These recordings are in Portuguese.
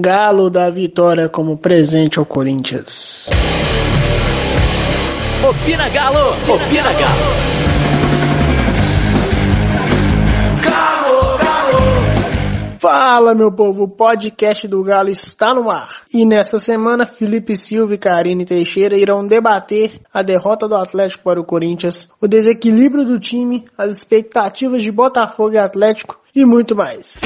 Galo da vitória como presente ao Corinthians. Opina Galo! Opina Galo! Galo, Galo! Fala, meu povo, o podcast do Galo está no ar. E nessa semana, Felipe Silva e Karine Teixeira irão debater a derrota do Atlético para o Corinthians, o desequilíbrio do time, as expectativas de Botafogo e Atlético e muito mais.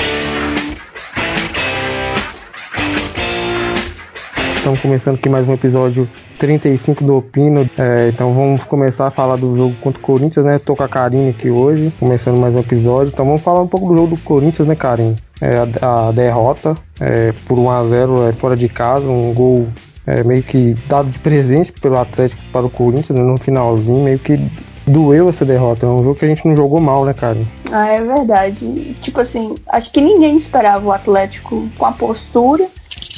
Estamos começando aqui mais um episódio 35 do Opino. É, então vamos começar a falar do jogo contra o Corinthians, né? Tô com a Karine aqui hoje, começando mais um episódio. Então vamos falar um pouco do jogo do Corinthians, né, Karine? É, a, a, derrota é, por 1x0 é, fora de casa, um gol é, meio que dado de presente pelo Atlético para o Corinthians, né, no finalzinho, meio que doeu essa derrota. É um jogo que a gente não jogou mal, né, Karine? Ah, é verdade. Tipo assim, acho que ninguém esperava o Atlético com a postura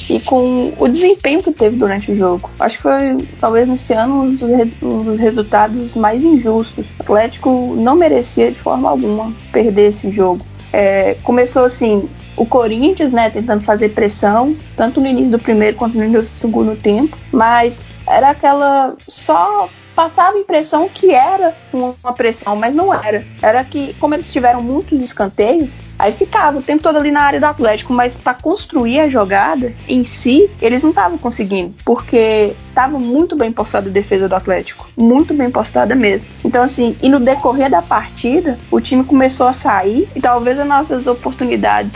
e com o desempenho que teve durante o jogo. Acho que foi, talvez nesse ano, um dos, um dos resultados mais injustos. O Atlético não merecia de forma alguma perder esse jogo. É, começou assim, o Corinthians, né, tentando fazer pressão, tanto no início do primeiro quanto no início do segundo tempo, mas era aquela só passava a impressão que era uma pressão, mas não era. Era que, como eles tiveram muitos escanteios, aí ficava o tempo todo ali na área do Atlético, mas para construir a jogada em si, eles não estavam conseguindo, porque estava muito bem postada a defesa do Atlético, muito bem postada mesmo. Então, assim, e no decorrer da partida, o time começou a sair e talvez as nossas oportunidades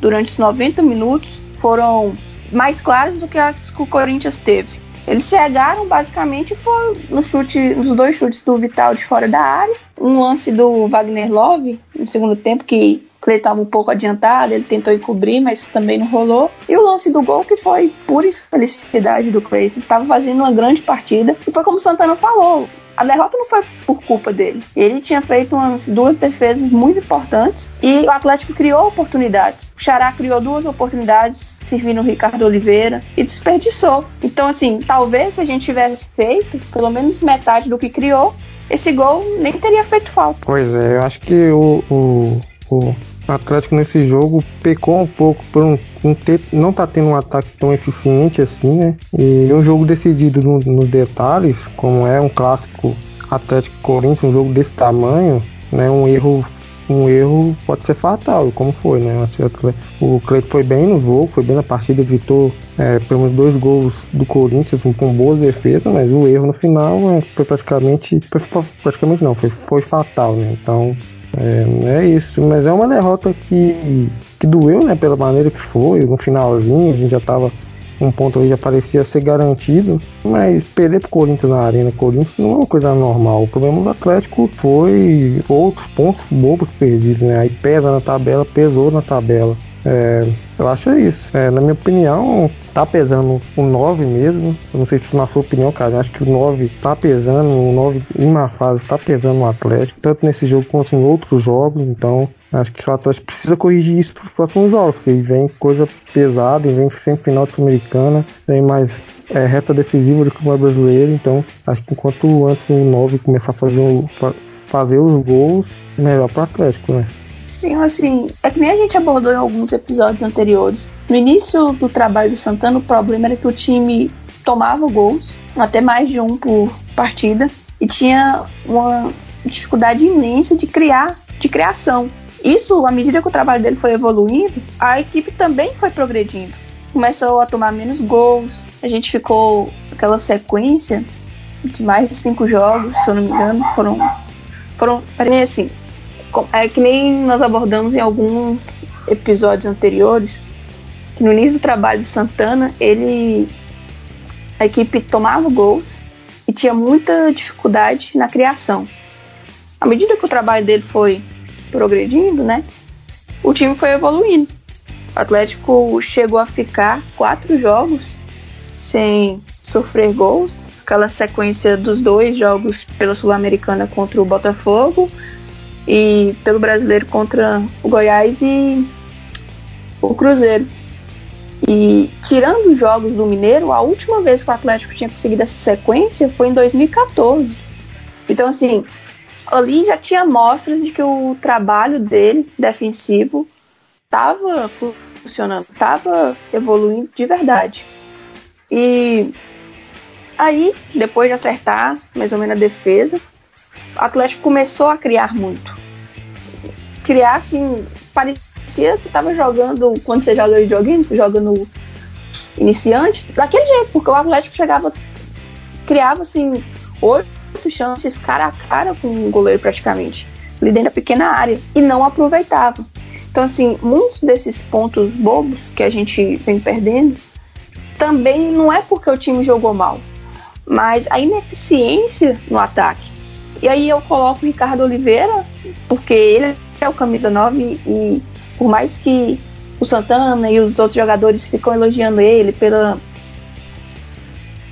durante os 90 minutos foram mais claras do que as que o Corinthians teve. Eles chegaram basicamente foi no chute, nos dois chutes do Vital de fora da área, um lance do Wagner Love no segundo tempo que Clay estava um pouco adiantado, ele tentou encobrir, mas também não rolou. E o lance do gol que foi pura felicidade do. Ele estava fazendo uma grande partida. E foi como o Santana falou, a derrota não foi por culpa dele. Ele tinha feito umas duas defesas muito importantes e o Atlético criou oportunidades. O Xará criou duas oportunidades servindo o Ricardo Oliveira e desperdiçou. Então, assim, talvez se a gente tivesse feito pelo menos metade do que criou, esse gol nem teria feito falta. Pois é, eu acho que o, o, o Atlético nesse jogo pecou um pouco por um, um ter, não tá tendo um ataque tão eficiente assim, né? E um jogo decidido no, nos detalhes, como é um clássico Atlético Corinthians, um jogo desse tamanho, né? Um erro um erro pode ser fatal, como foi, né? O Cleiton foi bem no jogo, foi bem na partida, evitou é, pelo menos dois gols do Corinthians com boas defesas, mas o erro no final é, foi praticamente, foi, praticamente não, foi, foi fatal, né? Então é, é isso, mas é uma derrota que, que doeu, né, pela maneira que foi, no finalzinho, a gente já tava um ponto aí já parecia ser garantido, mas perder pro Corinthians na Arena Corinthians não é uma coisa normal. O problema do Atlético foi outros pontos bobos perdidos, né? Aí pesa na tabela, pesou na tabela. É, eu acho isso. É, na minha opinião, tá pesando o 9 mesmo. Eu não sei se na sua opinião, cara. Acho que o 9 tá pesando, o 9 em uma fase tá pesando no Atlético, tanto nesse jogo quanto em outros jogos. Então, acho que o Atlético precisa corrigir isso para os próximos jogos, porque vem coisa pesada, e vem sempre final de Sul-Americana, vem mais é, reta decisiva do Campeonato Brasileiro. Então, acho que enquanto antes o 9 começar a fazer, o, fazer os gols, melhor para o Atlético, né? Sim, assim, é que nem a gente abordou em alguns episódios anteriores. No início do trabalho do Santana, o problema era que o time tomava gols, até mais de um por partida, e tinha uma dificuldade imensa de criar, de criação. Isso, à medida que o trabalho dele foi evoluindo, a equipe também foi progredindo. Começou a tomar menos gols, a gente ficou aquela sequência de mais de cinco jogos, se eu não me engano, foram, foram, assim, é que nem nós abordamos em alguns episódios anteriores, que no início do trabalho de Santana, ele a equipe tomava gols e tinha muita dificuldade na criação. À medida que o trabalho dele foi progredindo, né, o time foi evoluindo. O Atlético chegou a ficar quatro jogos sem sofrer gols, aquela sequência dos dois jogos pela Sul-Americana contra o Botafogo e pelo brasileiro contra o Goiás e o Cruzeiro. E tirando os jogos do Mineiro, a última vez que o Atlético tinha conseguido essa sequência foi em 2014. Então, assim, ali já tinha mostras de que o trabalho dele, defensivo, estava revolucionando, estava evoluindo de verdade. E aí, depois de acertar mais ou menos a defesa, o Atlético começou a criar muito. Criar, assim, parecia que estava jogando, quando você joga videogame, você joga no iniciante, daquele jeito, porque o Atlético chegava, criava, assim, oito chances cara a cara com o goleiro praticamente, ali dentro da pequena área, e não aproveitava. Então, assim, muitos desses pontos bobos que a gente vem perdendo também não é porque o time jogou mal, mas a ineficiência no ataque. E aí eu coloco o Ricardo Oliveira, porque ele é o camisa 9 e por mais que o Santana e os outros jogadores ficam elogiando ele pela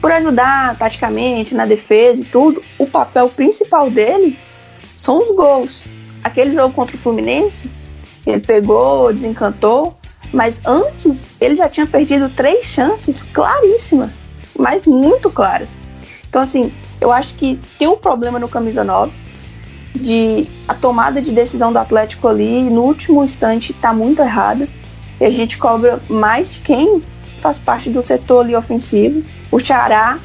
por ajudar taticamente na defesa e tudo, o papel principal dele são os gols. Aquele jogo contra o Fluminense, ele pegou, desencantou, mas antes ele já tinha perdido três chances claríssimas, mas muito claras. Então, assim, eu acho que tem um problema no camisa 9 de a tomada de decisão do Atlético ali no último instante está muito errada e a gente cobra mais de quem faz parte do setor ali ofensivo. O Xará,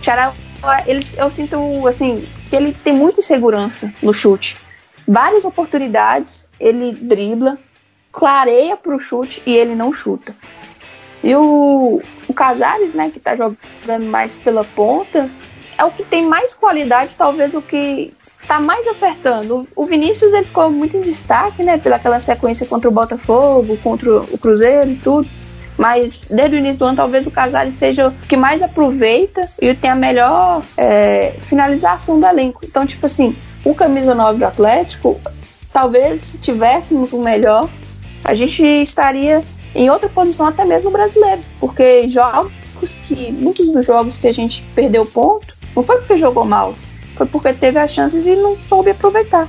o Xará, ele, eu sinto assim que ele tem muita insegurança no chute. Várias oportunidades ele dribla, clareia para o chute e ele não chuta. E o, o Casares, né, que está jogando mais pela ponta, é o que tem mais qualidade, talvez o que está mais acertando. O Vinícius ele ficou muito em destaque, né, pelaquela sequência contra o Botafogo, contra o Cruzeiro e tudo. Mas desde o início do ano, talvez o Casares seja o que mais aproveita e tem a melhor é, finalização do elenco. Então, tipo assim, o camisa 9 do Atlético talvez se tivéssemos um melhor, a gente estaria em outra posição até mesmo brasileiro, porque jogos que muitos dos jogos que a gente perdeu ponto não foi porque jogou mal, foi porque teve as chances e não soube aproveitar.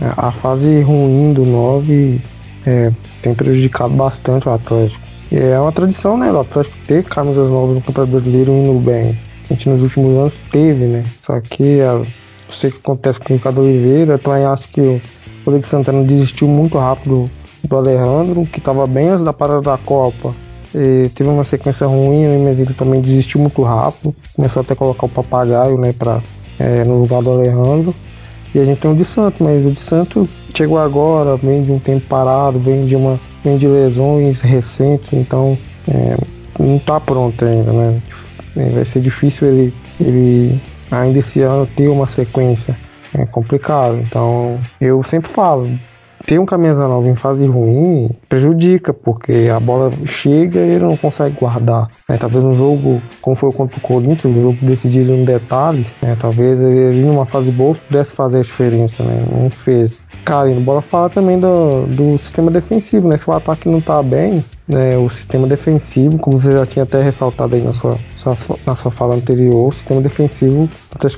É, a fase ruim do 9 é, tem prejudicado bastante o Atlético. E é uma tradição, né, do Atlético ter camisas novas no Campeonato Brasileiro indo bem. A gente nos últimos anos teve, né? Só que a, eu sei que acontece com o Ricardo Oliveira, também acho que o Rodrigo Santana desistiu muito rápido do Alejandro, que estava bem antes da parada da Copa. Teve uma sequência ruim, o Emesito também desistiu muito rápido. Começou até a colocar o papagaio né, pra, é, no lugar do Alejandro. E a gente tem o de Santo, mas o de Santo chegou agora, vem de um tempo parado, vem de uma vem de lesões recentes, então é, não está pronto ainda, né? É, vai ser difícil ele, ele ainda esse ano ter uma sequência. É complicado. Então eu sempre falo, ter um camisa nova em fase ruim prejudica, porque a bola chega e ele não consegue guardar. Né? Talvez um jogo, como foi contra o Corinthians, um jogo decidido em detalhe, né? talvez ele numa fase boa pudesse fazer a diferença, né? Não fez. Cara, e bola fala também do, do sistema defensivo, né? Se o ataque não tá bem, né, o sistema defensivo, como você já tinha até ressaltado aí na sua, sua na sua fala anterior, o sistema defensivo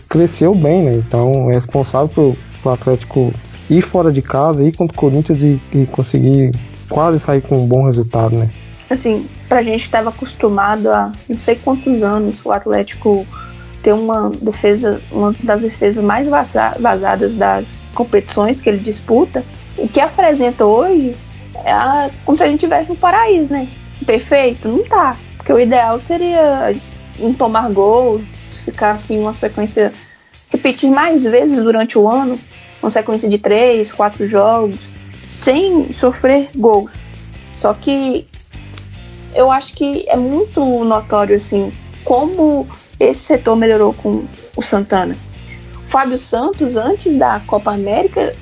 cresceu bem, né? Então é responsável pelo Atlético ir fora de casa, ir contra o Corinthians e, e conseguir quase sair com um bom resultado, né? Assim, pra gente que estava acostumado a não sei quantos anos o Atlético ter uma defesa, uma das defesas mais vazadas das competições que ele disputa, o que apresenta hoje é como se a gente tivesse no paraíso, né? Perfeito? Não tá. Porque o ideal seria não tomar gols, ficar assim uma sequência, repetir mais vezes durante o ano, uma sequência de três, quatro jogos, sem sofrer gols. Só que eu acho que é muito notório assim como esse setor melhorou com o Santana. Fábio Santos, antes da Copa América,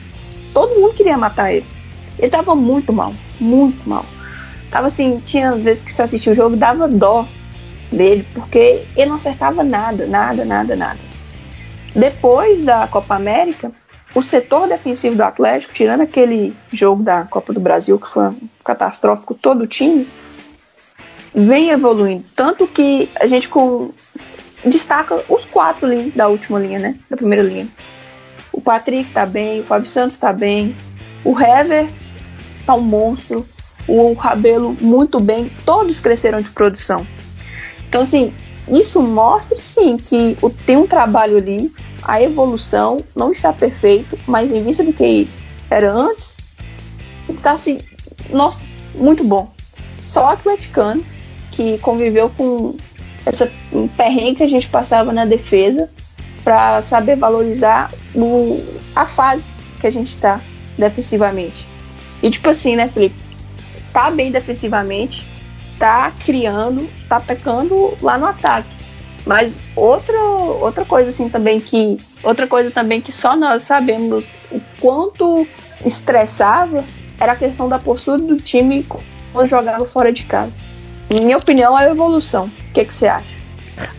todo mundo queria matar ele. Ele tava muito mal, muito mal. Tava assim, tinha vezes que você assistia o jogo, dava dó dele, porque ele não acertava nada, nada, nada, nada. Depois da Copa América, o setor defensivo do Atlético, tirando aquele jogo da Copa do Brasil que foi um catastrófico todo o time, vem evoluindo. Tanto que a gente com, destaca os quatro ali da última linha, né? Da primeira linha. O Patrick tá bem, o Fábio Santos tá bem, o Hever tá um monstro, o Rabelo muito bem, todos cresceram de produção. Então, assim, isso mostra sim que tem um trabalho ali a evolução não está perfeito, mas em vista do que era antes, está assim, nossa, muito bom. só atleticano que conviveu com essa perrengue que a gente passava na defesa para saber valorizar o, a fase que a gente está defensivamente. E tipo assim, né, Felipe? Tá bem defensivamente, tá criando, tá pecando lá no ataque. Mas outra, outra coisa assim também que outra coisa também que só nós sabemos o quanto estressava era a questão da postura do time quando jogava fora de casa. Em minha opinião, é a evolução. O que, que você acha?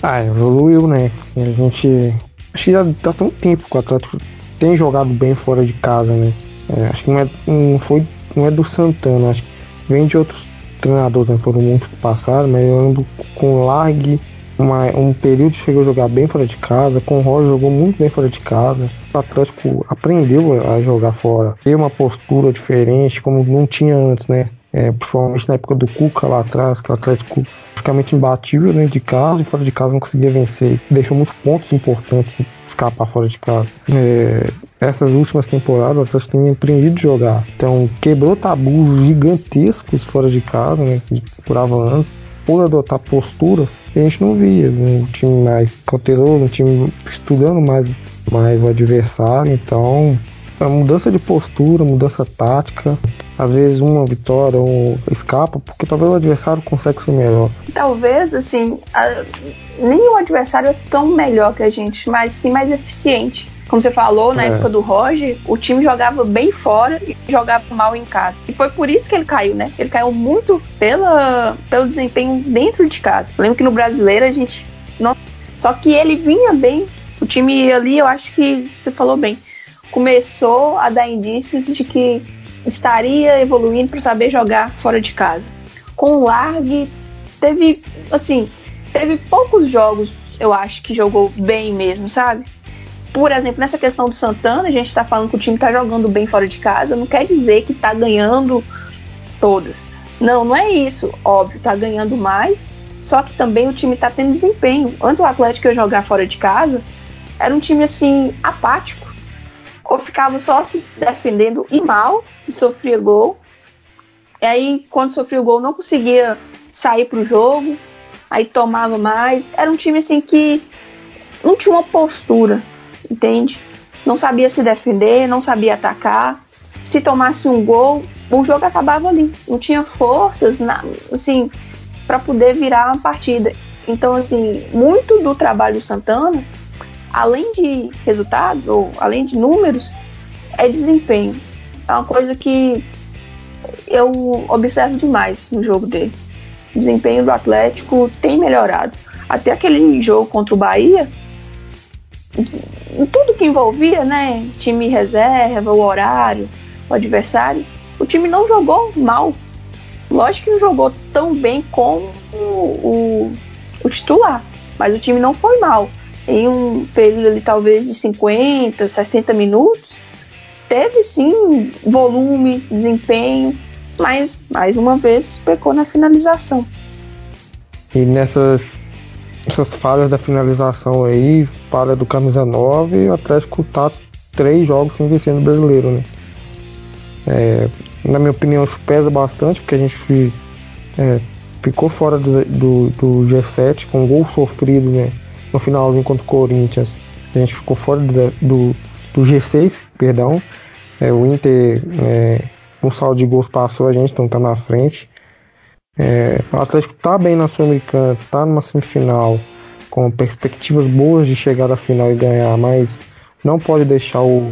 Ah, evoluiu, né? A gente. Acho que já tá tão tempo que o Atlético tem jogado bem fora de casa, né? É, acho que não, é, não foi. Não é do Santana, acho que vem de outros treinadores, né? Foram muitos que passaram, mas eu ando com Largue uma, um período chegou a jogar bem fora de casa, com o Roger jogou muito bem fora de casa. O Atlético aprendeu a jogar fora, ter uma postura diferente, como não tinha antes, né? É, principalmente na época do Cuca lá atrás, que o Atlético praticamente imbatível dentro de casa e fora de casa não conseguia vencer. Deixou muitos pontos importantes escapar fora de casa. É, essas últimas temporadas o Atlético tem aprendido a jogar. Então quebrou tabus gigantescos fora de casa, né? Que curava antes por adotar posturas que a gente não via. Né? Um time mais cauteloso, um time estudando mais, mais o adversário. Então, a mudança de postura, mudança tática, às vezes uma vitória ou escapa, porque talvez o adversário consiga ser melhor. Talvez, assim, a, nem o adversário é tão melhor que a gente, mas sim mais eficiente. Como você falou, na é. época do Roger, o time jogava bem fora e jogava mal em casa. E foi por isso que ele caiu, né? Ele caiu muito pela, pelo desempenho dentro de casa. Eu lembro que no brasileiro a gente. Não... Só que ele vinha bem. O time ali, eu acho que você falou bem. Começou a dar indícios de que estaria evoluindo para saber jogar fora de casa. Com o Largue, teve, assim, teve poucos jogos, eu acho, que jogou bem mesmo, sabe? Por exemplo, nessa questão do Santana, a gente está falando que o time está jogando bem fora de casa, não quer dizer que está ganhando todas. Não, não é isso. Óbvio, está ganhando mais, só que também o time está tendo desempenho. Antes o Atlético ia jogar fora de casa, era um time assim, apático. Ou ficava só se defendendo e mal, e sofria gol. E aí, quando sofria o gol, não conseguia sair para o jogo, aí tomava mais. Era um time assim que não tinha uma postura entende? Não sabia se defender, não sabia atacar. Se tomasse um gol, o jogo acabava ali. Não tinha forças, assim, para poder virar uma partida. Então, assim, muito do trabalho do Santana, além de resultados ou além de números, é desempenho. É uma coisa que eu observo demais no jogo dele. Desempenho do Atlético tem melhorado. Até aquele jogo contra o Bahia, tudo que envolvia, né? Time reserva, o horário, o adversário, o time não jogou mal. Lógico que não jogou tão bem como o, o, o titular, mas o time não foi mal. Em um período ali, talvez de 50, 60 minutos, teve sim volume, desempenho, mas mais uma vez pecou na finalização. E nessas essas falhas da finalização aí, falha do camisa 9, o Atlético tá três jogos sem vencer no brasileiro, né? É, na minha opinião, isso pesa bastante, porque a gente é, ficou fora do, do, do, G7 com um gol sofrido, né? No finalzinho contra o Corinthians. A gente ficou fora do, do, do G6, perdão. É, o Inter, é, com saldo de gols, passou a gente, então tá na frente. É, o Atlético tá bem na Sul-Americana, tá numa semifinal, com perspectivas boas de chegar à final e ganhar, mas não pode deixar o,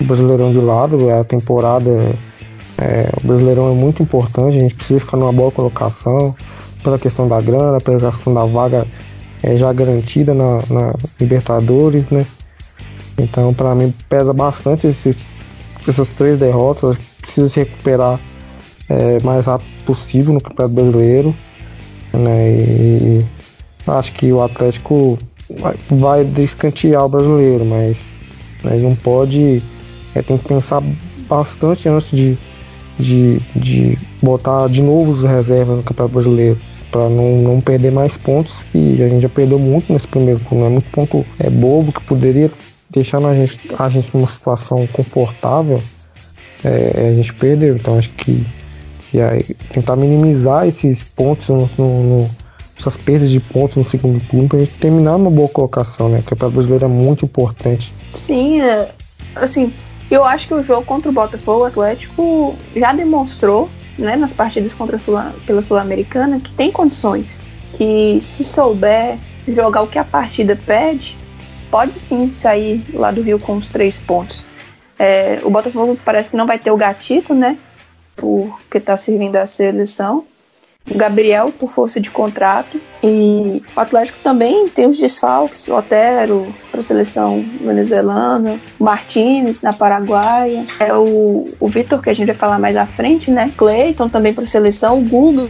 Brasileirão de lado. A temporada, é, o Brasileirão é muito importante, a gente precisa ficar numa boa colocação pela questão da grana, pela questão da vaga é, já garantida na, na Libertadores, né? Então, para mim, pesa bastante esses, essas três derrotas. Precisa se recuperar é, mais rápido possível no Campeonato Brasileiro. Né, e acho que o Atlético vai, vai descantear o brasileiro, mas, mas não pode. É, tem que pensar bastante antes de, de, de botar de novo os reservas no Campeonato Brasileiro para não, não perder mais pontos e a gente já perdeu muito nesse primeiro turno, é muito ponto é bobo que poderia deixar a gente, a gente numa situação confortável, é, a gente perdeu, então acho que que é tentar minimizar esses pontos, no, no, essas perdas de pontos no segundo turno, pra gente terminar numa boa colocação, né? O Campeonato Brasileiro é muito importante. Sim, é, assim, eu acho que o jogo contra o Botafogo o Atlético já demonstrou, né, nas partidas contra Sul, pela Sul-Americana, que tem condições. Que se souber jogar o que a partida pede, pode sim sair lá do Rio com os três pontos. É, o Botafogo parece que não vai ter o gatito, né? Porque está servindo a seleção o Gabriel por força de contrato e o Atlético também tem os desfalques, o Otero para a seleção venezuelana, o Martinez na Paraguaia, é o, o Vitor que a gente vai falar mais à frente, né? Cleiton também para a seleção, o Guga,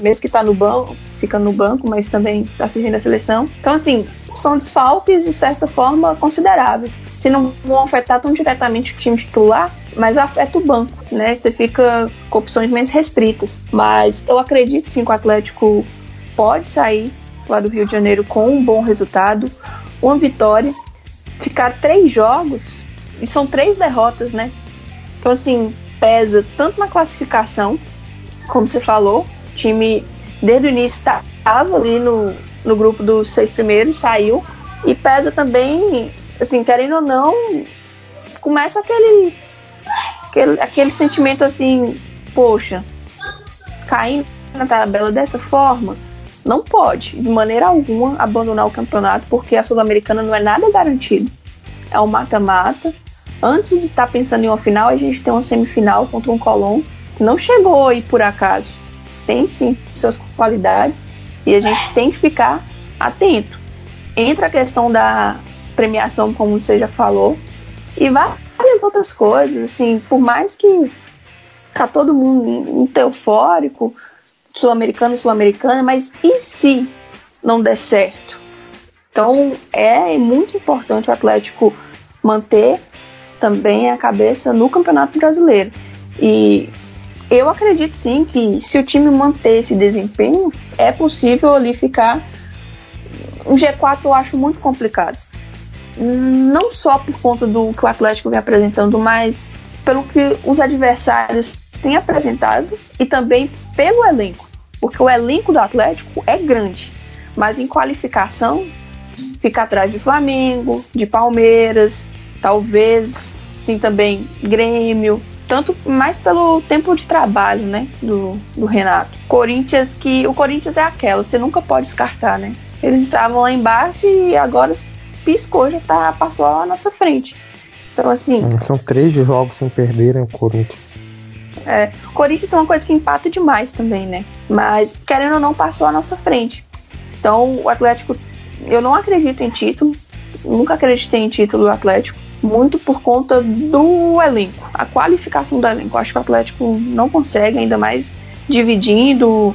mesmo que está no banco, fica no banco, mas também está servindo a seleção. Então assim, são desfalques de certa forma consideráveis. Se não vão afetar tão diretamente o time titular, mas afeta o banco, né? Você fica com opções mais restritas. Mas eu acredito sim que o Atlético pode sair lá do Rio de Janeiro com um bom resultado, uma vitória, ficar três jogos e são três derrotas, né? Então assim pesa tanto na classificação, como você falou, o time desde o início estava ali no, no grupo dos seis primeiros, saiu e pesa também, assim querendo ou não, começa aquele aquele, aquele sentimento assim, poxa, caindo na tabela dessa forma, não pode, de maneira alguma, abandonar o campeonato, porque a Sul-Americana não é nada garantido. É um mata-mata. Antes de estar tá pensando em uma final, a gente tem uma semifinal contra um Colón que não chegou aí por acaso. Tem sim suas qualidades e a gente tem que ficar atento. Entra a questão da premiação, como você já falou, e vai outras coisas, assim, por mais que tá todo mundo muito eufórico, sul-americano, sul-americana, mas e se não der certo? Então é muito importante o Atlético manter também a cabeça no Campeonato Brasileiro. E eu acredito sim que se o time manter esse desempenho, é possível ali ficar. Um G4 eu acho muito complicado não só por conta do que o Atlético vem apresentando, mas pelo que os adversários têm apresentado e também pelo elenco, porque o elenco do Atlético é grande, mas em qualificação fica atrás de Flamengo, de Palmeiras, talvez sim também Grêmio, tanto mais pelo tempo de trabalho, né, do, do Renato. Corinthians que o Corinthians é aquela, você nunca pode descartar, né? Eles estavam lá embaixo e agora piscou, já tá, passou à nossa frente. Então, assim. Hum, são três jogos sem perderem o Corinthians. É, o Corinthians tem uma coisa que empata demais também, né? Mas, querendo ou não, passou à nossa frente. Então, o Atlético, eu não acredito em título, nunca acreditei em título do Atlético, muito por conta do elenco, a qualificação do elenco. Acho que o Atlético não consegue, ainda mais dividindo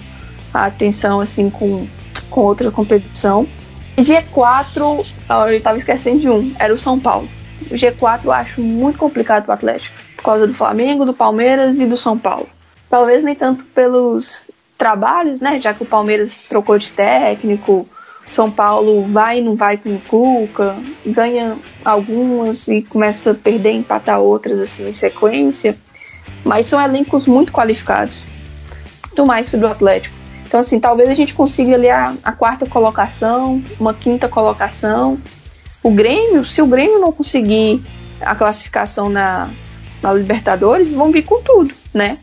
a atenção assim com, com outra competição. G4, eu tava esquecendo de um, era o São Paulo. O G4 eu acho muito complicado pro Atlético, por causa do Flamengo, do Palmeiras e do São Paulo. Talvez nem tanto pelos trabalhos, né? Já que o Palmeiras trocou de técnico, São Paulo vai e não vai com o Cuca, ganha algumas e começa a perder empatar outras assim em sequência. Mas são elencos muito qualificados. Muito mais que do Atlético. Então, assim, talvez a gente consiga ali a, a quarta colocação, uma quinta colocação. O Grêmio, se o Grêmio não conseguir a classificação na, na Libertadores, vão vir com tudo, né?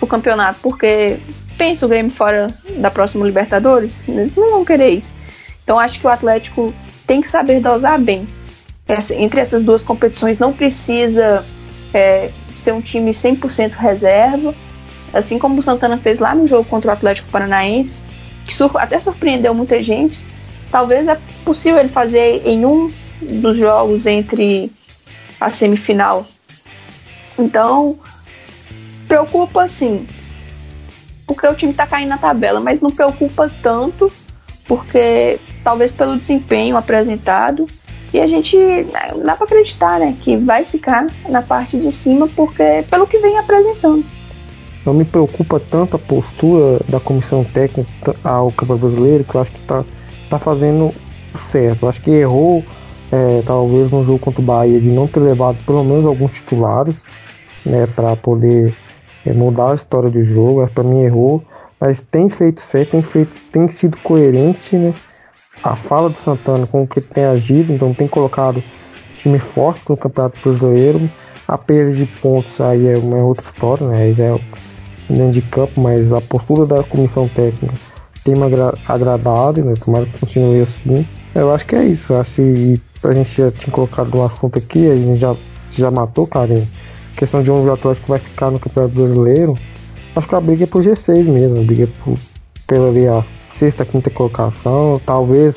O campeonato, porque pensa o Grêmio fora da próxima Libertadores, eles não vão querer isso. Então acho que o Atlético tem que saber dosar bem. Essa, entre essas duas competições não precisa é, ser um time 100% reserva, assim como o Santana fez lá no jogo contra o Atlético Paranaense, que sur até surpreendeu muita gente. Talvez é possível ele fazer em um dos jogos entre a semifinal. Então, preocupa sim, porque o time está caindo na tabela, mas não preocupa tanto, porque talvez pelo desempenho apresentado. E a gente dá para acreditar, né, que vai ficar na parte de cima, porque pelo que vem apresentando não me preocupa tanto a postura da comissão técnica ao Campeonato Brasileiro, que eu acho que está tá fazendo certo. Eu acho que errou, é, talvez no jogo contra o Bahia, de não ter levado pelo menos alguns titulares, né, para poder é, mudar a história do jogo. Para mim errou, mas tem feito certo, tem feito, tem sido coerente, né? A fala do Santana com o que tem agido, então tem colocado time forte no Campeonato Brasileiro. A perda de pontos aí é uma outra história, né? Aí é dentro de campo, mas a postura da comissão técnica tem me agra agradado, né? Tomara que continue assim. Eu acho que é isso. Eu acho que a gente já tinha colocado um assunto aqui, a gente já, já matou, cara. A questão de o Atlético vai ficar no Campeonato Brasileiro. Acho que a briga é por G6 mesmo, a briga é por, pela ali, a sexta, quinta colocação, talvez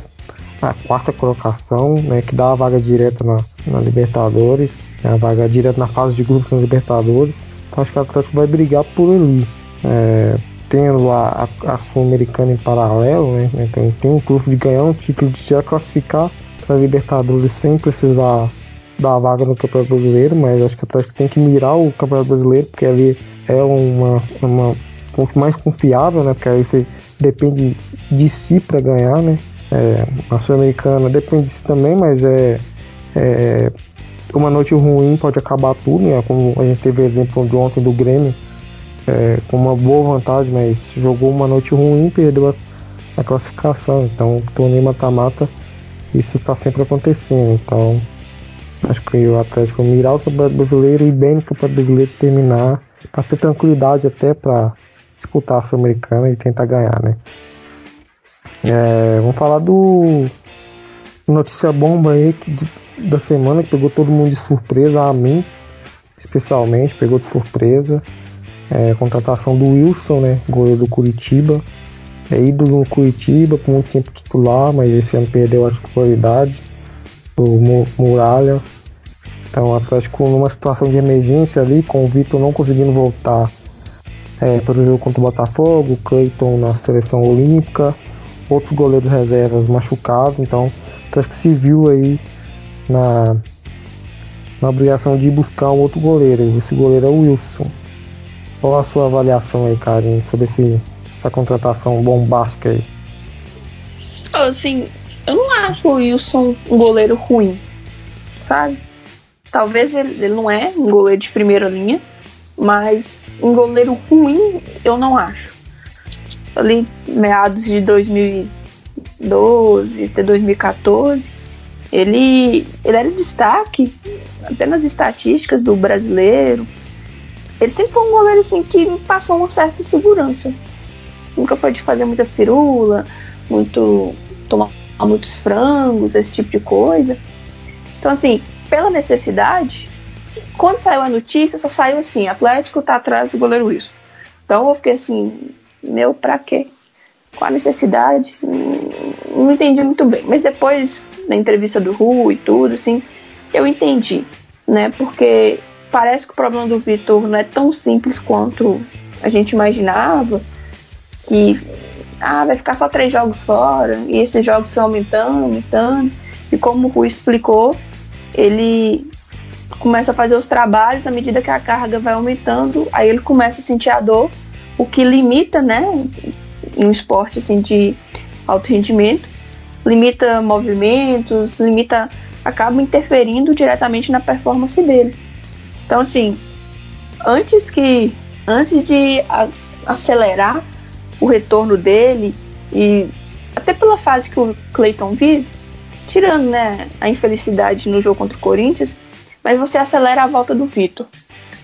a quarta colocação, né? Que dá a vaga direta na, na Libertadores, né, a vaga direta na fase de grupos na Libertadores. Acho que o Atlético vai brigar por ali. É, tendo a, a, a Sul-Americana em paralelo, né? Então tem um curso de ganhar um título de já classificar para Libertadores sem precisar da vaga no Campeonato Brasileiro, mas acho que o Atlético tem que mirar o Campeonato Brasileiro, porque ali é uma, uma ponto mais confiável, né? Porque aí você depende de si para ganhar, né? É, a Sul-Americana depende de si também, mas é, é, uma noite ruim pode acabar tudo, né? Como a gente teve o exemplo de ontem do Grêmio, é, com uma boa vantagem, mas jogou uma noite ruim e perdeu a, a classificação. Então, torneio mata-mata, isso está sempre acontecendo. Então, acho que o Atlético mirar o Campeonato Brasileiro e bem no Campeonato Brasileiro terminar, para ter tranquilidade até para disputar a Sul-Americana e tentar ganhar, né? É, vamos falar do notícia bomba aí que, da semana que pegou todo mundo de surpresa, a mim especialmente, pegou de surpresa. É, contratação do Wilson, né? Goleiro do Curitiba. É ídolo no Curitiba, por muito tempo titular, mas esse ano perdeu a titularidade do Muralha. Então o Atlético numa situação de emergência ali, com o Vitor não conseguindo voltar é, para o jogo contra o Botafogo, o Cleiton na seleção olímpica, outros goleiros reservas machucados, então Atlético se viu aí na, na obrigação de buscar um outro goleiro. Esse goleiro é o Wilson. Qual a sua avaliação aí, Karen, sobre esse, essa contratação bombástica aí? Assim, eu não acho o Wilson um goleiro ruim, sabe? Talvez ele, ele não é um goleiro de primeira linha, mas um goleiro ruim eu não acho. Ali, meados de 2012 até 2014, ele, ele era destaque até nas estatísticas do brasileiro ele sempre foi um goleiro assim que passou uma certa segurança. Nunca foi de fazer muita firula, muito tomar muitos frangos, esse tipo de coisa. Então assim, pela necessidade, quando saiu a notícia, só saiu assim, Atlético tá atrás do goleiro Wilson. Então eu fiquei assim, meu, pra quê? Qual a necessidade? Não, entendi muito bem. Mas depois, na entrevista do Ru e tudo, assim, eu entendi, né? Porque parece que o problema do Vitor não é tão simples quanto a gente imaginava, que ah, vai ficar só três jogos fora, e esses jogos vão aumentando, aumentando, e como o Rui explicou, ele começa a fazer os trabalhos à medida que a carga vai aumentando, aí ele começa a sentir a dor, o que limita, né, em um esporte assim de alto rendimento, limita movimentos, limita, acaba interferindo diretamente na performance dele. Então, assim, antes que. Antes de a, acelerar o retorno dele, e até pela fase que o Clayton vive, tirando né, a infelicidade no jogo contra o Corinthians, mas você acelera a volta do Vitor.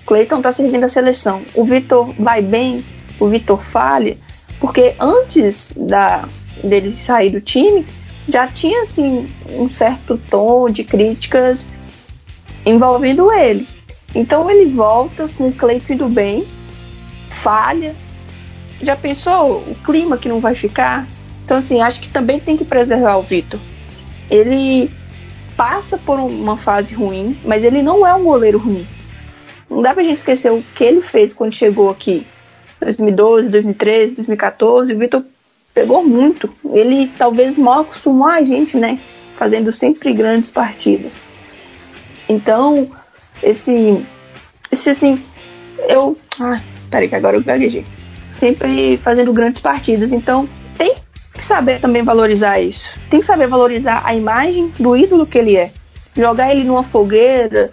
Clayton tá servindo a seleção. O Vitor vai bem, o Vitor falha, porque antes da dele sair do time, já tinha assim um certo tom de críticas envolvendo ele. Então ele volta com o Cleiton do bem, falha. Já pensou o clima que não vai ficar? Então, assim, acho que também tem que preservar o Vitor. Ele passa por uma fase ruim, mas ele não é um goleiro ruim. Não dá pra gente esquecer o que ele fez quando chegou aqui. 2012, 2013, 2014, o Vitor pegou muito. Ele talvez mal acostumou a gente, né? Fazendo sempre grandes partidas. Então, esse. Esse assim. Eu. Ai, peraí, que agora eu gaguejei. Sempre fazendo grandes partidas. Então, tem que saber também valorizar isso. Tem que saber valorizar a imagem do ídolo que ele é. Jogar ele numa fogueira.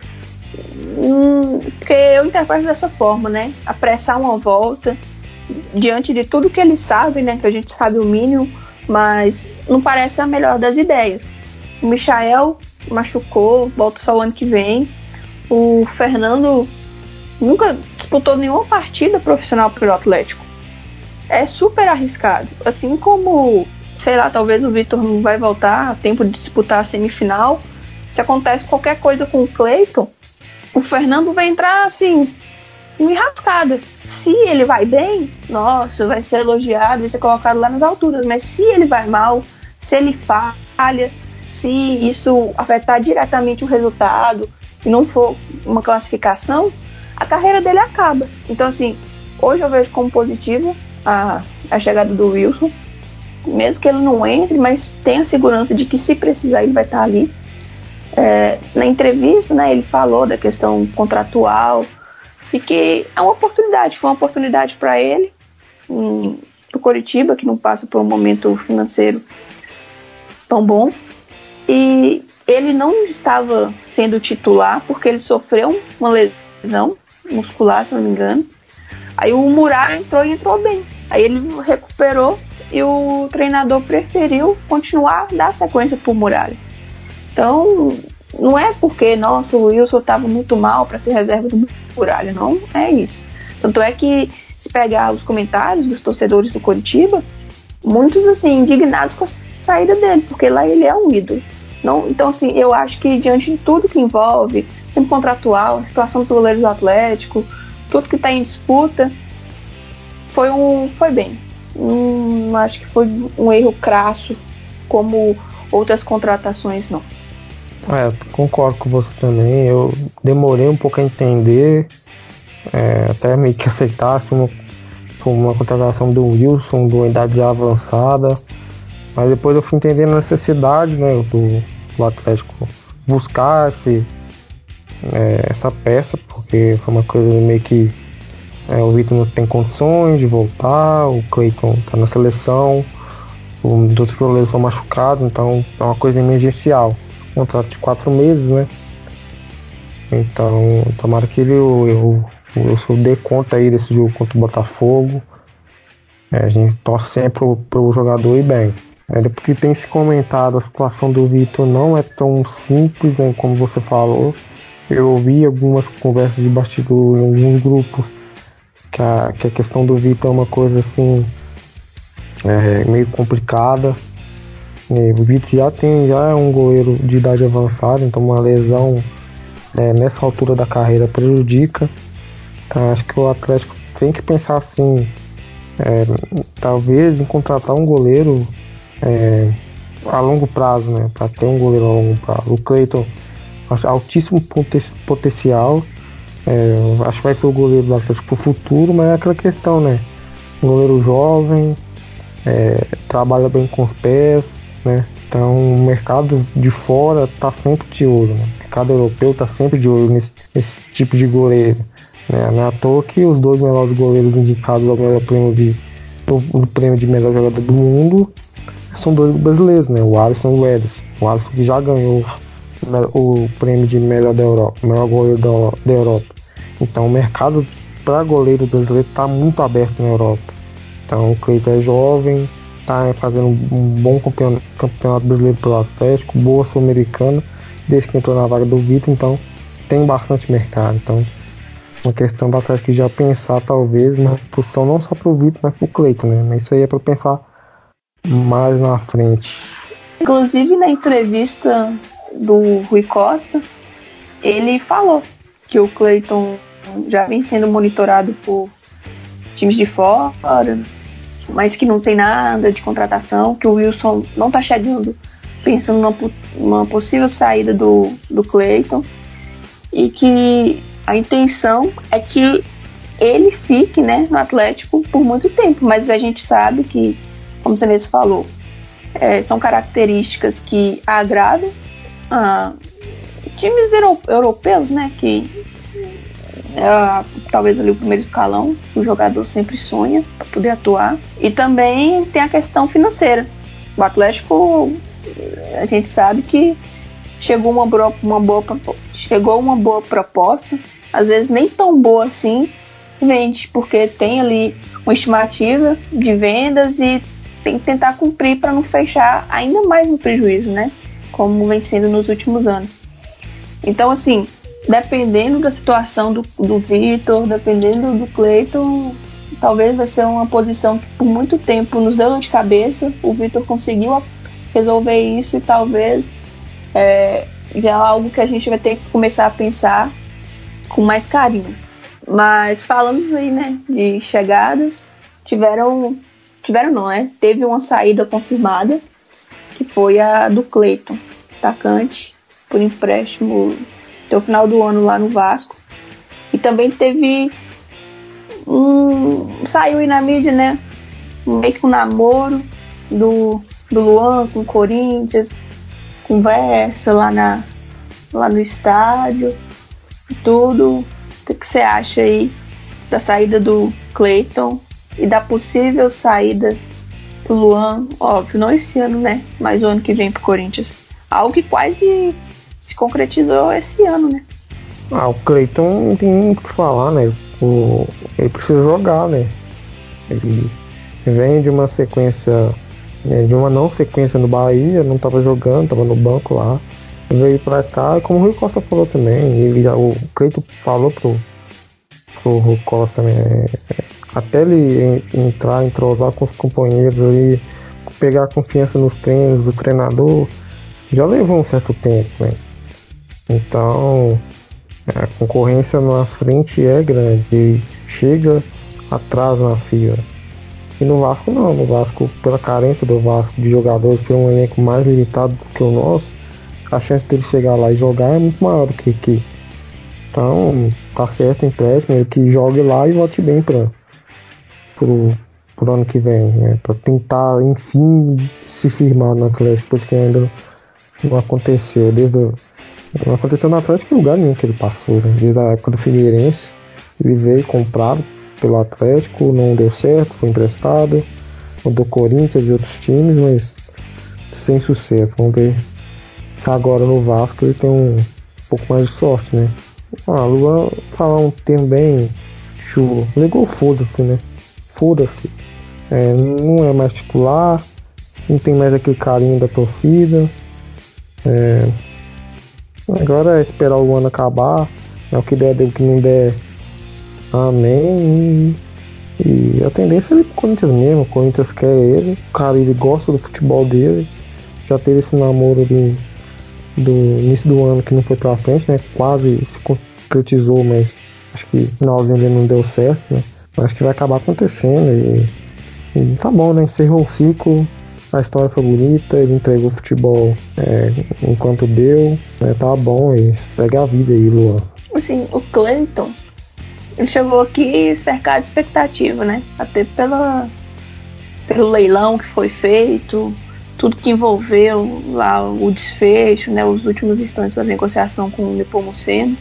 Hum, porque eu interpreto dessa forma, né? Apressar uma volta diante de tudo que eles sabem, né? Que a gente sabe o mínimo, mas não parece a melhor das ideias. O Michael machucou, volta só o ano que vem. O Fernando nunca disputou nenhuma partida profissional pelo Atlético. É super arriscado. Assim como, sei lá, talvez o Vitor não vai voltar a tempo de disputar a semifinal. Se acontece qualquer coisa com o Cleiton, o Fernando vai entrar assim, enrascada. Se ele vai bem, nossa, vai ser elogiado, vai ser colocado lá nas alturas. Mas se ele vai mal, se ele falha, se isso afetar diretamente o resultado e não for uma classificação, a carreira dele acaba. Então, assim, hoje eu vejo como positivo a, a chegada do Wilson, mesmo que ele não entre, mas tem a segurança de que se precisar ele vai estar ali. É, na entrevista, né, ele falou da questão contratual e que é uma oportunidade, foi uma oportunidade para ele, para o Coritiba, que não passa por um momento financeiro tão bom. E ele não estava sendo titular porque ele sofreu uma lesão muscular, se não me engano. Aí o Muralha entrou e entrou bem. Aí ele recuperou e o treinador preferiu continuar dar sequência pro Muralha. Então, não é porque, nossa, o Wilson estava muito mal para ser reserva do Muralha, não é isso. Tanto é que, se pegar os comentários dos torcedores do Curitiba, muitos, assim, indignados com a saída dele, porque lá ele é um ídolo. Não, então, assim, eu acho que diante de tudo que envolve, tempo contratual, a situação dos goleiros do Atlético, tudo que está em disputa, foi um, foi bem. Hum, acho que foi um erro crasso, como outras contratações não. É, concordo com você também. Eu demorei um pouco a entender, é, até meio que aceitasse uma, uma contratação do Wilson, de uma idade já avançada. Mas depois eu fui entendendo a necessidade né, do, do Atlético buscar esse, é, essa peça, porque foi uma coisa meio que é, o Vitor não tem condições de voltar, o Cleiton está na seleção, os outros goleiros estão machucados, então é uma coisa emergencial contrato de quatro meses, né? Então, tomara que ele, eu, eu, eu dê conta aí desse jogo contra o Botafogo. É, a gente torce sempre pro, pro jogador ir bem. É, porque tem se comentado, a situação do Vitor não é tão simples né, como você falou. Eu ouvi algumas conversas de bastidor em alguns grupos que a, que a questão do Vitor é uma coisa assim é, meio complicada. O Vitor já tem já é um goleiro de idade avançada, então uma lesão é, nessa altura da carreira prejudica. Então acho que o Atlético tem que pensar assim, é, talvez em contratar um goleiro é, a longo prazo, né? Para ter um goleiro a longo prazo. O Cleiton, altíssimo potencial. É, acho que vai ser o goleiro do Atlético pro futuro, mas é aquela questão, né? Goleiro jovem, é, trabalha bem com os pés, né? Então o mercado de fora está sempre de olho, né? o mercado europeu está sempre de olho nesse, nesse, tipo de goleiro. Né? Não é à toa que os dois melhores goleiros indicados ao melhor prêmio de, no, prêmio de melhor jogador do mundo são dois brasileiros, né? O Alisson e o Ederson. O Alisson que já ganhou o prêmio de melhor da Europa, melhor goleiro da, da Europa. Então o mercado para goleiro brasileiro está muito aberto na Europa. Então o Cleiton é jovem, tá fazendo um bom campeonato, campeonato brasileiro pelo Atlético, boa sul-americana, desde que entrou na vaga do Vitor, então tem bastante mercado. Então, uma questão do Atlético já pensar, talvez, na posição não só pro Vitor, mas pro Cleiton, né? Mas isso aí é para pensar mais na frente. Inclusive, na entrevista do Rui Costa, ele falou que o Cleiton já vem sendo monitorado por times de fora, mas que não tem nada de contratação, que o Wilson não está chegando pensando numa, numa, possível saída do, do Clayton. E que a intenção é que ele fique né, no Atlético por muito tempo, mas a gente sabe que, como você mesmo falou, é, são características que agradam a times europeus, né, que é talvez ali o primeiro escalão o jogador sempre sonha para poder atuar. E também tem a questão financeira. O Atlético, a gente sabe que chegou uma boa, uma boa chegou uma boa proposta, às vezes nem tão boa assim, vende, porque tem ali uma estimativa de vendas e tem que tentar cumprir para não fechar ainda mais no prejuízo, né? Como vem sendo nos últimos anos. Então, assim, dependendo da situação do, do Vitor, dependendo do Cleiton, talvez vai ser uma posição que por muito tempo nos deu dor de cabeça. O Vitor conseguiu resolver isso e talvez é, já é algo que a gente vai ter que começar a pensar com mais carinho. Mas falando aí, né, de chegadas, tiveram. Tiveram não, né? Teve uma saída confirmada, que foi a do Cleiton, atacante, por empréstimo até o final do ano lá no Vasco. E também teve um. Saiu aí na mídia, né? Meio que um namoro do, do Luan com o Corinthians, conversa lá, na, lá no estádio, tudo. O que você acha aí da saída do Clayton e da possível saída do Luan? Óbvio, não esse ano, né? Mas o ano que vem pro Corinthians. Algo que quase se concretizou esse ano, né? Ah, o Cleiton não tem muito o que falar, né? O, ele precisa jogar, né? Ele vem de uma sequência, né, de uma não sequência no Bahia, não estava jogando, estava no banco lá. Veio pra cá, e como o Rui Costa falou também, ele o Cleiton falou pro, pro Rui Costa também, é, até ele entrar, entrosar com os companheiros ali, pegar confiança nos treinos do treinador, já levou um certo tempo, né? Então, a concorrência na frente é grande chega atrás na fila. E no Vasco não, no Vasco, pela carência do Vasco de jogadores, ter um elenco mais limitado do que o nosso, a chance dele chegar lá e jogar é muito maior do que aqui. Então, tá certo o empréstimo, ele que jogue lá e volte bem para pro, pro ano que vem, né? Pra tentar, enfim, se firmar no Atlético, porque ainda não aconteceu desde não aconteceu no Atlético em lugar nenhum que ele passou, né? Desde a época do Figueirense. Ele veio comprado pelo Atlético, não deu certo, foi emprestado. Do Corinthians e outros times, mas sem sucesso. Vamos ver se agora no Vasco ele tem um pouco mais de sorte, né? Ah, Luan, falar um termo bem chulo. Ligou foda-se, né? Foda-se. É, não é mais titular, não tem mais aquele carinho da torcida. É, Agora é esperar o ano acabar. É o que der, o que não der. Amém. E, a tendência é ir pro Corinthians mesmo. O Corinthians quer ele. O cara ele gosta do futebol dele. Já teve esse namoro do, do início do ano que não foi pra frente, né? Quase se concretizou, mas acho que finalzinho ele não deu certo, né? Acho que vai acabar acontecendo e, e tá bom, né? Encerrou o ciclo a história foi bonita, ele entregou o futebol é, enquanto deu, né, tá bom e segue a vida aí, Luan. Assim, o Clayton, ele chegou aqui cercado de expectativa, né? Até pela, pelo leilão que foi feito, tudo que envolveu lá o desfecho, né, os últimos instantes da negociação com o Nepomuceno.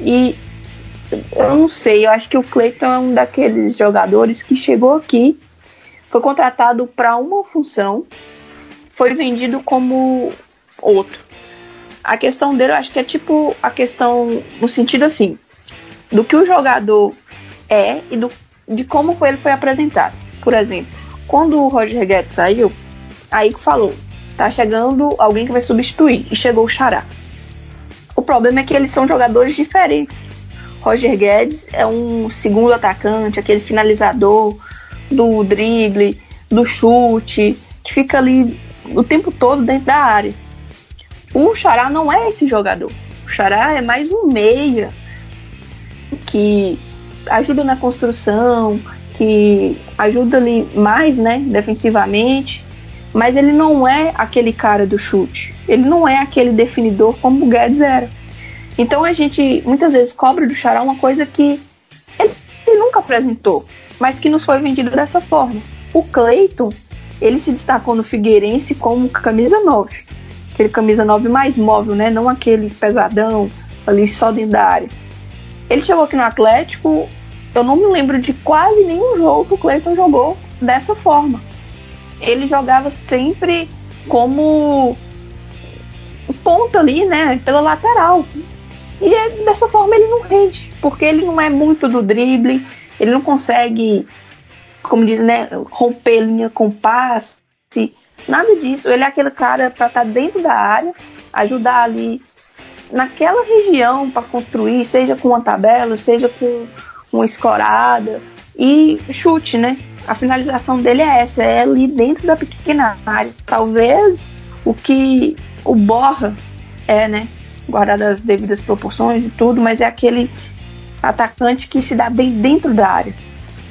E eu não sei, eu acho que o Clayton é um daqueles jogadores que chegou aqui foi contratado para uma função, foi vendido como outro. A questão dele, eu acho que é tipo a questão no sentido assim, do que o jogador é e do, de como ele foi apresentado. Por exemplo, quando o Roger Guedes saiu, aí falou, tá chegando alguém que vai substituir, e chegou o Xará. O problema é que eles são jogadores diferentes. Roger Guedes é um segundo atacante, aquele finalizador, do drible, do chute, que fica ali o tempo todo dentro da área. O Xará não é esse jogador. O Xará é mais um meia que ajuda na construção, que ajuda ali mais, né, defensivamente, mas ele não é aquele cara do chute. Ele não é aquele definidor como o Guedes era. Então a gente muitas vezes cobra do Xará uma coisa que ele, ele nunca apresentou mas que nos foi vendido dessa forma. O Cleiton, ele se destacou no Figueirense como camisa 9. Aquele camisa 9 mais móvel, né? Não aquele pesadão ali só dentro da área. Ele chegou aqui no Atlético, eu não me lembro de quase nenhum jogo que o Cleiton jogou dessa forma. Ele jogava sempre como ponta ali, né? Pela lateral. E é, dessa forma ele não rende, porque ele não é muito do drible, ele não consegue, como diz, né, romper linha com passe, nada disso. Ele é aquele cara para estar tá dentro da área, ajudar ali naquela região para construir, seja com uma tabela, seja com uma escorada e chute, né? A finalização dele é essa, é ali dentro da pequena área. Talvez o que o Borra é, né? Guardado as devidas proporções e tudo, mas é aquele atacante que se dá bem dentro da área.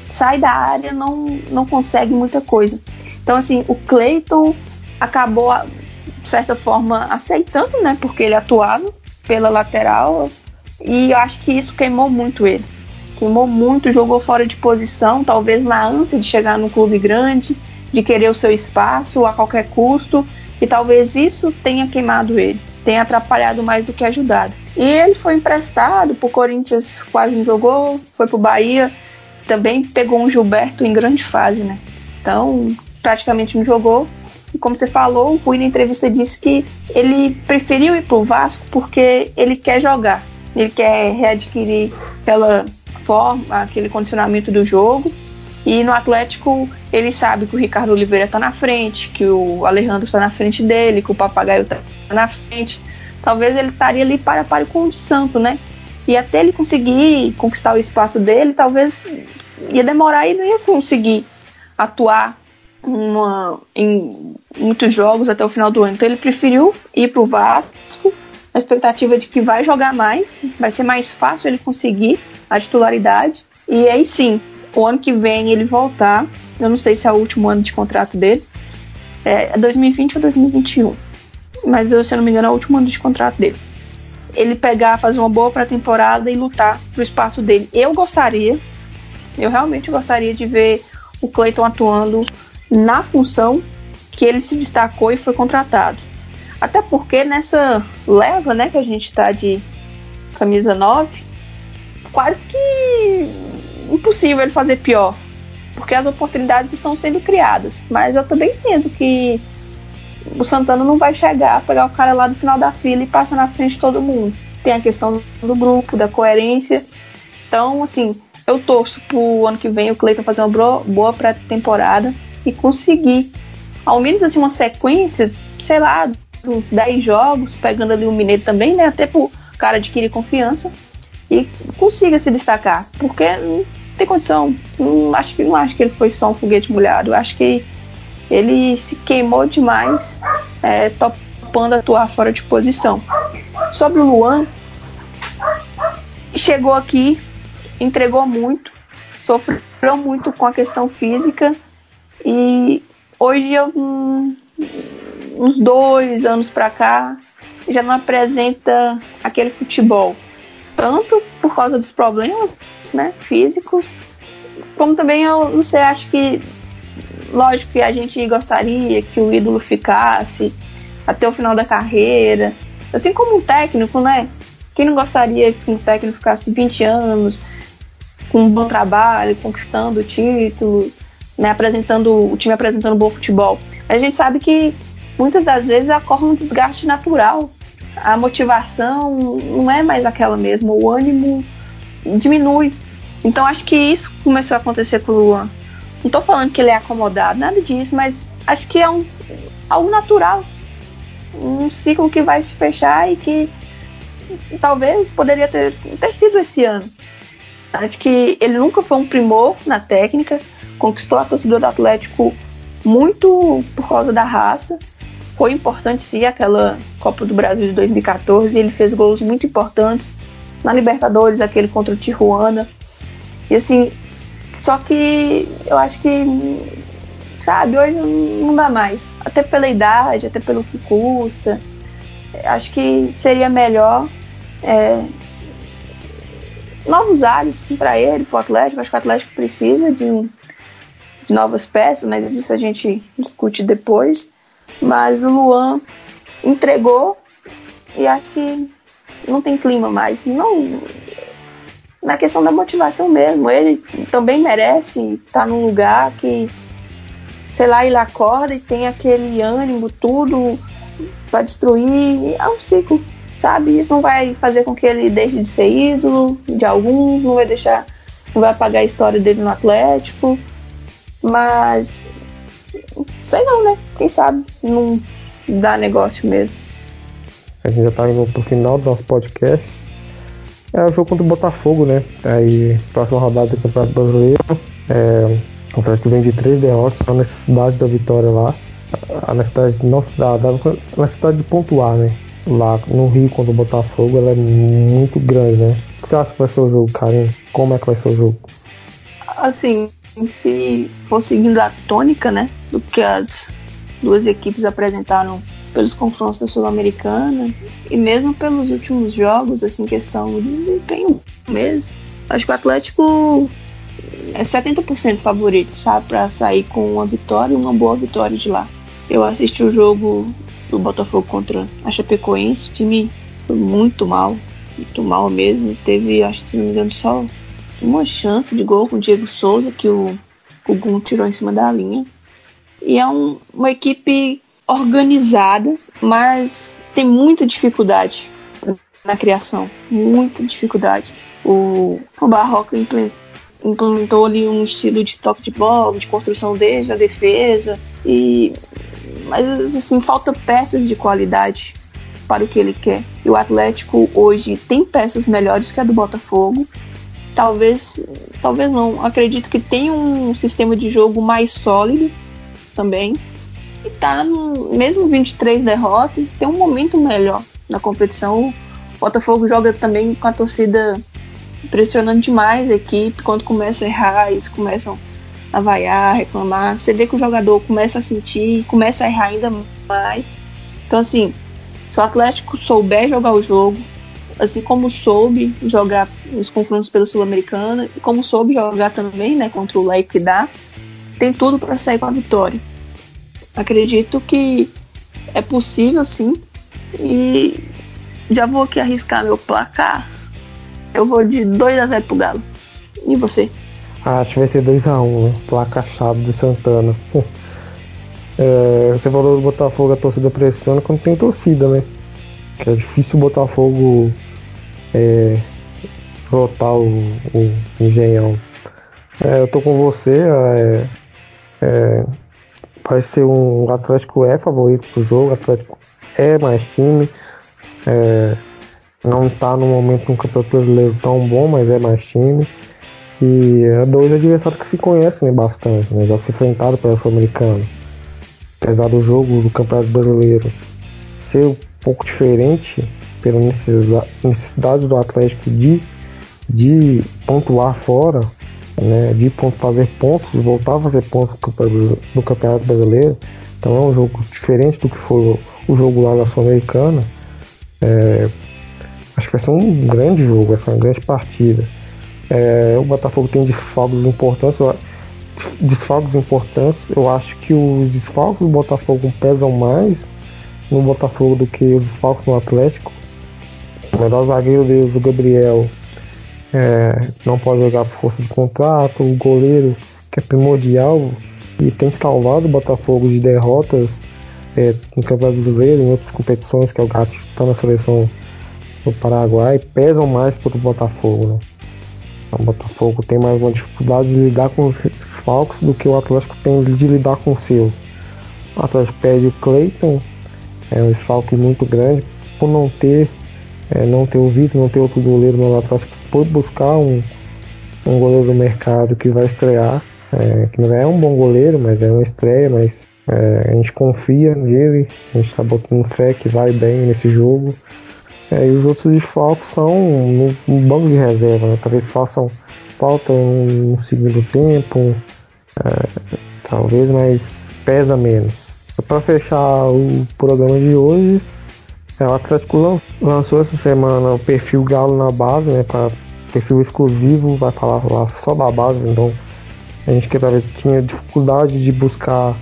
Sai da área, não, não consegue muita coisa. Então, assim, o Clayton acabou, de certa forma, aceitando, né? Porque ele atuava pela lateral e eu acho que isso queimou muito ele. Queimou muito, jogou fora de posição, talvez na ânsia de chegar num clube grande, de querer o seu espaço a qualquer custo, e talvez isso tenha queimado ele, tenha atrapalhado mais do que ajudado. E ele foi emprestado, pro Corinthians quase não jogou, foi pro Bahia, também pegou um Gilberto em grande fase, né? Então, praticamente não jogou. E como você falou, o Rui na entrevista disse que ele preferiu ir pro Vasco porque ele quer jogar. Ele quer readquirir aquela forma, aquele condicionamento do jogo. E no Atlético, ele sabe que o Ricardo Oliveira está na frente, que o Alejandro está na frente dele, que o Papagaio está na frente. Talvez ele estaria ali para para com o Santo, né? E até ele conseguir conquistar o espaço dele, talvez ia demorar e não ia conseguir atuar uma, em muitos jogos até o final do ano. Então ele preferiu ir para o Vasco, a expectativa de que vai jogar mais, vai ser mais fácil ele conseguir a titularidade. E aí sim, o ano que vem ele voltar, eu não sei se é o último ano de contrato dele, é 2020 ou 2021, mas se eu não me engano é o último ano de contrato dele. Ele pegar, fazer uma boa pré-temporada e lutar pro espaço dele. Eu gostaria, eu realmente gostaria de ver o Clayton atuando na função que ele se destacou e foi contratado. Até porque nessa leva, né, que a gente tá de camisa 9, quase que impossível ele fazer pior. Porque as oportunidades estão sendo criadas. Mas eu também entendo que o Santana não vai chegar, pegar o cara lá do final da fila e passar na frente de todo mundo. Tem a questão do grupo, da coerência. Então, assim, eu torço pro ano que vem o Cleiton fazer uma boa pré-temporada e conseguir, ao menos assim, uma sequência, sei lá, uns 10 jogos, pegando ali o Mineiro também, né? Até pro cara adquirir confiança e consiga se destacar. Porque tem condição. Não acho, que, não acho que ele foi só um foguete molhado. Acho que ele se queimou demais, é, topando atuar fora de posição. Sobre o Luan, chegou aqui, entregou muito, sofreu muito com a questão física e hoje, eu, um, uns dois anos para cá, já não apresenta aquele futebol. Tanto por causa dos problemas né, físicos, como também eu não sei, acho que lógico que a gente gostaria que o ídolo ficasse até o final da carreira, assim como um técnico, né? Quem não gostaria que um técnico ficasse 20 anos com um bom trabalho, conquistando o título, né, apresentando o time apresentando bom futebol. A gente sabe que muitas das vezes ocorre um desgaste natural. A motivação não é mais aquela mesma, o ânimo diminui. Então acho que isso começou a acontecer com o Luan. Não estou falando que ele é acomodado, nada disso, mas acho que é um, algo natural. Um ciclo que vai se fechar e que talvez poderia ter, ter sido esse ano. Acho que ele nunca foi um primor na técnica, conquistou a torcida do Atlético muito por causa da raça. Foi importante sim aquela Copa do Brasil de 2014. Ele fez gols muito importantes na Libertadores, aquele contra o Tijuana. E assim, só que eu acho que, sabe, hoje não dá mais. Até pela idade, até pelo que custa. Acho que seria melhor é, novos ares para ele, para o Atlético. Acho que o Atlético precisa de de novas peças, mas isso a gente discute depois. Mas o Luan entregou e acho que não tem clima mais. Não na questão da motivação mesmo. Ele também merece estar num lugar que, sei lá, ele acorda e tem aquele ânimo, tudo para destruir. É um ciclo. sabe? Isso não vai fazer com que ele deixe de ser ídolo de algum, não vai deixar, não vai apagar a história dele no Atlético, mas sei não, né? Quem sabe não dá negócio mesmo. A gente já tá indo pro final do nosso podcast. É o jogo contra o Botafogo, né? Aí, próxima rodada do Campeonato Brasileiro. É, o Atlético vem de três derrotas, a necessidade da vitória lá. A necessidade, da, da, a necessidade de pontuar, né? Lá no Rio contra o Botafogo, ela é muito grande, né? O que você acha que vai ser o jogo, Karen? Como é que vai ser o jogo? Assim, se for seguindo a tônica, né? Do que as duas equipes apresentaram pelos confrontos da Sul-Americana e mesmo pelos últimos jogos, assim, questão de desempenho mesmo. Acho que o Atlético é 70% favorito, sabe, para sair com uma vitória uma boa vitória de lá. Eu assisti o jogo do Botafogo contra a Chapecoense, o time foi muito mal, muito mal mesmo. Teve, acho que se não me engano, só uma chance de gol com o Diego Souza que o, o Gum tirou em cima da linha. E é um, uma equipe organizada, mas tem muita dificuldade na criação, muita dificuldade. O, o Barroca implementou ali um estilo de toque de bola, de construção desde a defesa, e mas assim falta peças de qualidade para o que ele quer. E o Atlético hoje tem peças melhores que a do Botafogo. Talvez, talvez não. Acredito que tem um sistema de jogo mais sólido também e tá no mesmo 23 derrotas, tem um momento melhor na competição. O Botafogo joga também com a torcida pressionando demais a equipe, quando começa a errar, eles começam a vaiar, reclamar. Você vê que o jogador começa a sentir, começa a errar ainda mais. Então assim, se o Atlético souber jogar o jogo, assim como soube jogar os confrontos pela Sul-Americana e como soube jogar também, né, contra o Leipzig, tem tudo para sair com a vitória. Acredito que é possível sim. E já vou aqui arriscar meu placar. Eu vou de 2 a 0 pro Galo. E você? Ah, acho que vai ser 2x1, um? Placa chave do Santana. é, você falou do Botafogo, a torcida pressiona quando tem torcida, né? Que é difícil o Botafogo é, rotar o, o engenhão. É, eu tô com você, é, é, vai ser um. O Atlético é favorito pro jogo, o Atlético é mais time. É, não está no momento um campeonato brasileiro tão bom, mas é mais time. E é dois adversários que se conhecem bastante, né? Já se enfrentaram pela Sul-Americana. Apesar do jogo do Campeonato Brasileiro ser um pouco diferente pela necessidade do Atlético de, de pontuar fora, né, de fazer pontos, voltar a fazer pontos no Campeonato Brasileiro. Então é um jogo diferente do que foi o jogo lá na Sul-Americana. É, acho que vai ser um grande jogo, vai ser uma grande partida. É, o Botafogo tem desfalques importantes. Desfalques importantes. Eu acho que os desfalques do Botafogo pesam mais no Botafogo do que os desfalques no Atlético. O melhor zagueiro deles, o Gabriel, é, não pode jogar por força de contrato, o goleiro que é primordial e tem salvado o Botafogo de derrotas é, no Campeonato Brasileiro, em outras competições, que é o Gato está na seleção do Paraguai, pesam mais para o Botafogo. Né? O Botafogo tem mais uma dificuldade de lidar com os falcos do que o Atlético tem de lidar com os seus. O Atlético perde o Cleiton, é um desfalque muito grande, por não ter, é, não ter o Vitor, não ter outro goleiro no Atlético por buscar um, um goleiro do mercado que vai estrear, é, que não é um bom goleiro, mas é uma estreia, mas é, a gente confia nele, a gente está botando fé que vai bem nesse jogo. É, e os outros desfalques são no, no, banco de reserva, né? talvez façam falta um, um segundo tempo, é, talvez, mas pesa menos. Para fechar o programa de hoje, é, o Atlético lançou essa semana o perfil Galo na base, né? Para perfil exclusivo, vai falar lá só da base, então a gente queria tinha dificuldade de buscar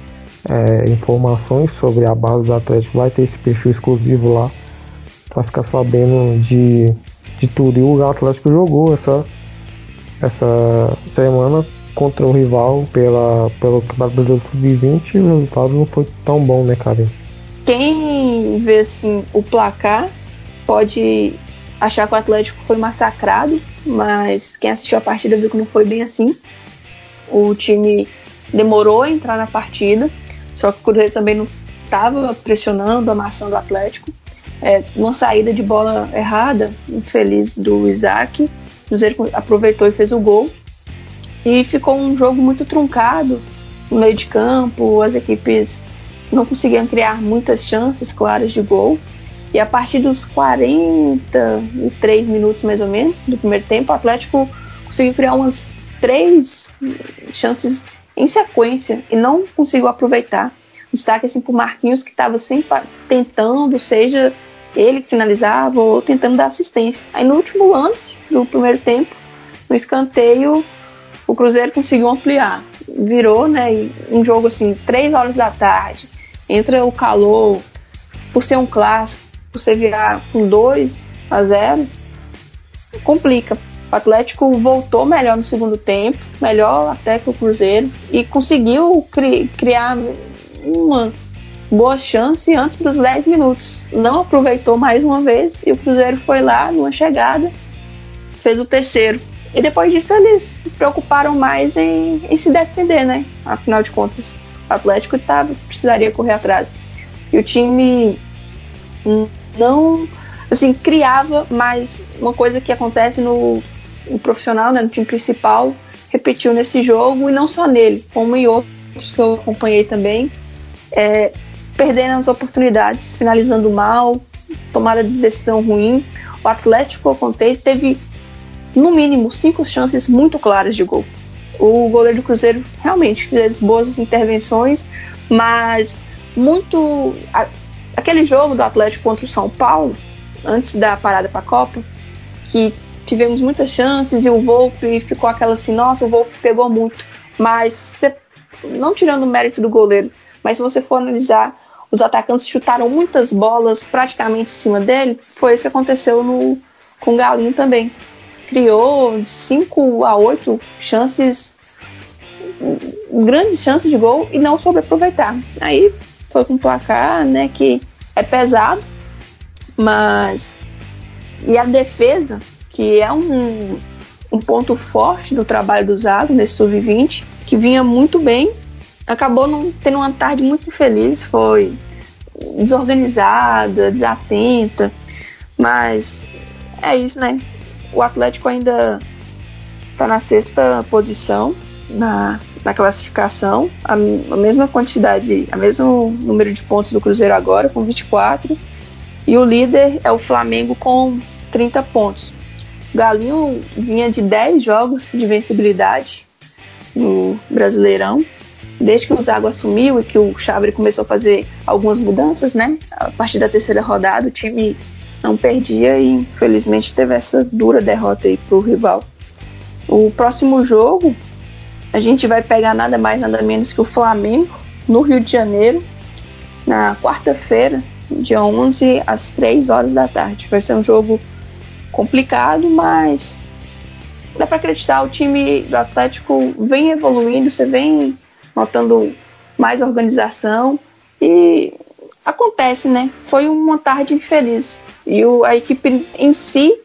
é, informações sobre a base do Atlético, vai ter esse perfil exclusivo lá para ficar sabendo de, de tudo. E o Atlético jogou essa, essa semana contra o rival pela, pelo Campeonato Brasileiro Sub-20 e o resultado não foi tão bom, né, Karen? quem vê assim o placar pode achar que o Atlético foi massacrado, mas quem assistiu a partida viu que não foi bem assim. O time demorou a entrar na partida, só que o Cruzeiro também não estava pressionando, amassando o Atlético. É, uma saída de bola errada, infeliz do Isaac. O Cruzeiro aproveitou e fez o gol. E ficou um jogo muito truncado no meio de campo, as equipes não conseguiam criar muitas chances claras de gol. E a partir dos 43 minutos mais ou menos do primeiro tempo, o Atlético conseguiu criar umas três chances em sequência e não conseguiu aproveitar. Destaque assim para Marquinhos que estava sempre tentando, seja ele que finalizava ou tentando dar assistência. Aí no último lance do primeiro tempo, no escanteio, o Cruzeiro conseguiu ampliar. Virou, né? Um jogo assim, três horas da tarde, entra o calor, por ser um clássico, você virar com 2 a 0, complica. O Atlético voltou melhor no segundo tempo, melhor até que o Cruzeiro, e conseguiu cri criar uma boa chance antes dos 10 minutos. Não aproveitou mais uma vez e o Cruzeiro foi lá numa chegada, fez o terceiro. E depois disso eles se preocuparam mais em, em se defender, né? Afinal de contas, Atlético tava, precisaria correr atrás. E o time não assim criava mais uma coisa que acontece no, no, profissional, né, no time principal, repetiu nesse jogo e não só nele, como em outros que eu acompanhei também, é, perdendo as oportunidades, finalizando mal, tomada de decisão ruim. O Atlético, eu contei, teve no mínimo cinco chances muito claras de gol. O goleiro do Cruzeiro realmente fez boas intervenções, mas muito aquele jogo do Atlético contra o São Paulo, antes da parada para a Copa, que tivemos muitas chances e o Volpe ficou aquela assim, nossa, o Volpe pegou muito. Mas, não tirando o mérito do goleiro, mas se você for analisar, os atacantes chutaram muitas bolas praticamente em cima dele. Foi isso que aconteceu no, com o Galinho também. Criou de 5 a 8 chances, grandes chances de gol e não soube aproveitar. Aí foi com o placar, né, que é pesado, mas. E a defesa, que é um, um ponto forte do trabalho do Zago nesse sub-20, que vinha muito bem, acabou não tendo uma tarde muito feliz, foi desorganizada, desatenta, mas é isso, né? O Atlético ainda está na sexta posição na, na classificação, a, a mesma quantidade, a mesmo número de pontos do Cruzeiro agora, com 24, e o líder é o Flamengo com 30 pontos. Galinho vinha de 10 jogos de vencibilidade no Brasileirão, desde que o Zago assumiu e que o Chabre começou a fazer algumas mudanças, né? A partir da terceira rodada, o time não perdia e infelizmente teve essa dura derrota aí pro rival. O próximo jogo a gente vai pegar nada mais, nada menos que o Flamengo no Rio de Janeiro, na quarta-feira, dia 11, às 3 horas da tarde. Vai ser um jogo complicado, mas dá para acreditar. O time do Atlético vem evoluindo, você vem notando mais organização e acontece, né? Foi uma tarde infeliz e o, a equipe em si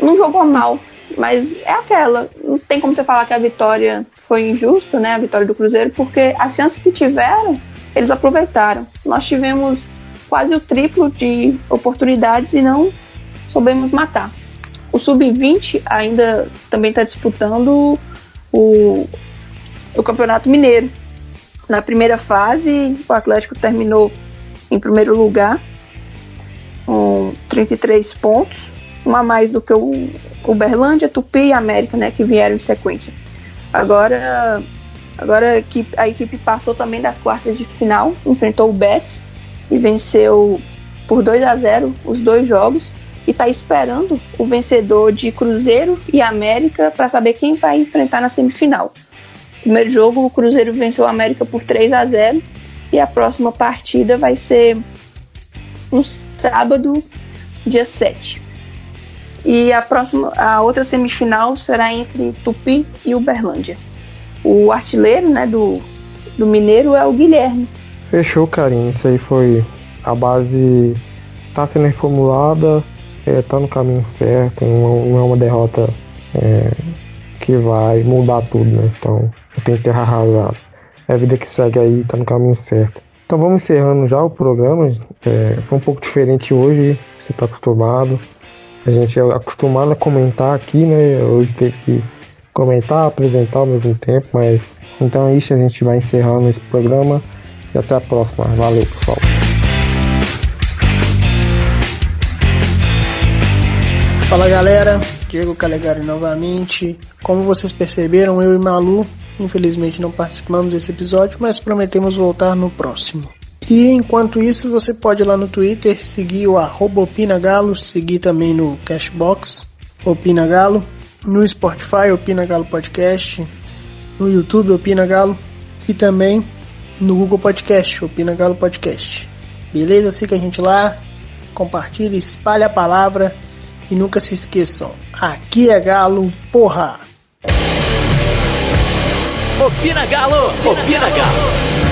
não jogou mal. Mas é aquela, não tem como você falar que a vitória foi injusta, né? A vitória do Cruzeiro, porque as chances que tiveram, eles aproveitaram. Nós tivemos quase o triplo de oportunidades e não soubemos matar. O Sub-20 ainda também está disputando o, o Campeonato Mineiro. Na primeira fase, o Atlético terminou em primeiro lugar, com 33 pontos uma mais do que o Uberlândia, Tupi e América, né, que vieram em sequência. Agora, agora a equipe, a equipe passou também das quartas de final, enfrentou o Betis e venceu por 2 a 0 os dois jogos e está esperando o vencedor de Cruzeiro e América para saber quem vai enfrentar na semifinal. Primeiro jogo, o Cruzeiro venceu o América por 3 a 0 e a próxima partida vai ser no sábado, dia 7. E a próxima, a outra semifinal será entre Tupi e Uberlândia. O artilheiro, né, do, do Mineiro é o Guilherme. Fechou, Karim. Isso aí foi a base tá sendo reformulada. é, tá no caminho certo, não, não é uma derrota é, que vai mudar tudo, né? Então, tem que ter arrasado. É a vida que segue aí, tá no caminho certo. Então vamos encerrando já o programa. É, foi um pouco diferente hoje, você tá acostumado. A gente é acostumado a comentar aqui, né? Hoje teve que comentar, apresentar ao mesmo tempo, mas então é isso, a gente vai encerrando esse programa e até a próxima. Valeu, pessoal. Fala galera, Diego Calegari novamente. Como vocês perceberam, eu e Malu infelizmente não participamos desse episódio, mas prometemos voltar no próximo. E enquanto isso, você pode ir lá no Twitter seguir o arroba OpinaGalo, seguir também no Cashbox Opina Galo, no Spotify Opina Galo Podcast, no YouTube Opina Galo e também no Google Podcast Opina Galo Podcast. Beleza? Siga a gente lá, compartilhe, espalhe a palavra e nunca se esqueçam, aqui é Galo, porra! Opina Galo! Opina Galo!